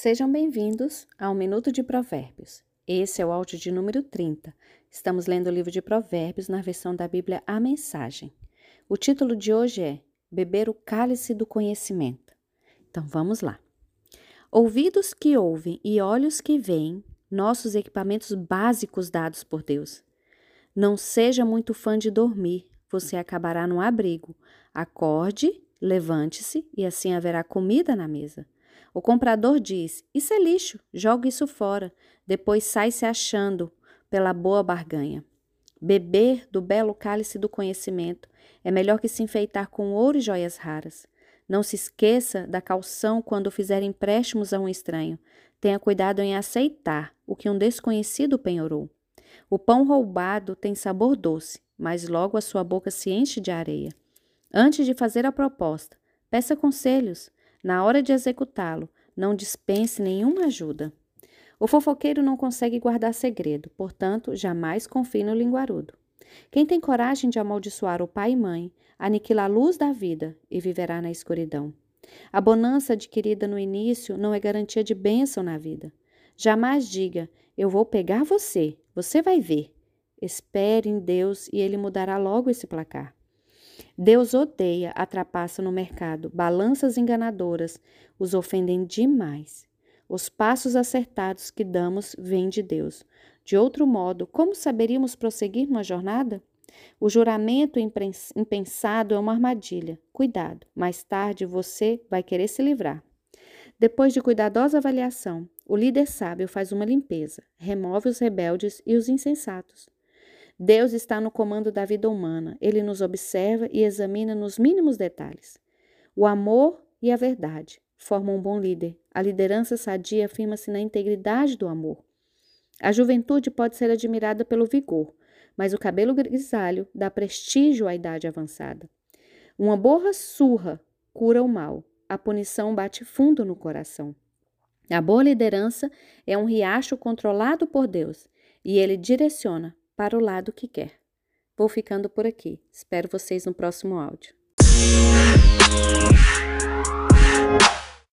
Sejam bem-vindos ao Minuto de Provérbios. Esse é o áudio de número 30. Estamos lendo o livro de Provérbios na versão da Bíblia A Mensagem. O título de hoje é Beber o cálice do conhecimento. Então vamos lá. Ouvidos que ouvem e olhos que veem, nossos equipamentos básicos dados por Deus. Não seja muito fã de dormir, você acabará no abrigo. Acorde, levante-se e assim haverá comida na mesa. O comprador diz: Isso é lixo, joga isso fora. Depois sai se achando pela boa barganha. Beber do belo cálice do conhecimento é melhor que se enfeitar com ouro e joias raras. Não se esqueça da calção quando fizer empréstimos a um estranho. Tenha cuidado em aceitar o que um desconhecido penhorou. O pão roubado tem sabor doce, mas logo a sua boca se enche de areia. Antes de fazer a proposta, peça conselhos. Na hora de executá-lo, não dispense nenhuma ajuda. O fofoqueiro não consegue guardar segredo, portanto, jamais confie no linguarudo. Quem tem coragem de amaldiçoar o pai e mãe, aniquila a luz da vida e viverá na escuridão. A bonança adquirida no início não é garantia de bênção na vida. Jamais diga: Eu vou pegar você, você vai ver. Espere em Deus e ele mudará logo esse placar. Deus odeia a trapaça no mercado, balanças enganadoras os ofendem demais. Os passos acertados que damos vêm de Deus. De outro modo, como saberíamos prosseguir numa jornada? O juramento impensado é uma armadilha. Cuidado, mais tarde você vai querer se livrar. Depois de cuidadosa avaliação, o líder sábio faz uma limpeza, remove os rebeldes e os insensatos. Deus está no comando da vida humana. Ele nos observa e examina nos mínimos detalhes. O amor e a verdade formam um bom líder. A liderança sadia afirma-se na integridade do amor. A juventude pode ser admirada pelo vigor, mas o cabelo grisalho dá prestígio à idade avançada. Uma borra surra cura o mal. A punição bate fundo no coração. A boa liderança é um riacho controlado por Deus e ele direciona para o lado que quer. Vou ficando por aqui. Espero vocês no próximo áudio.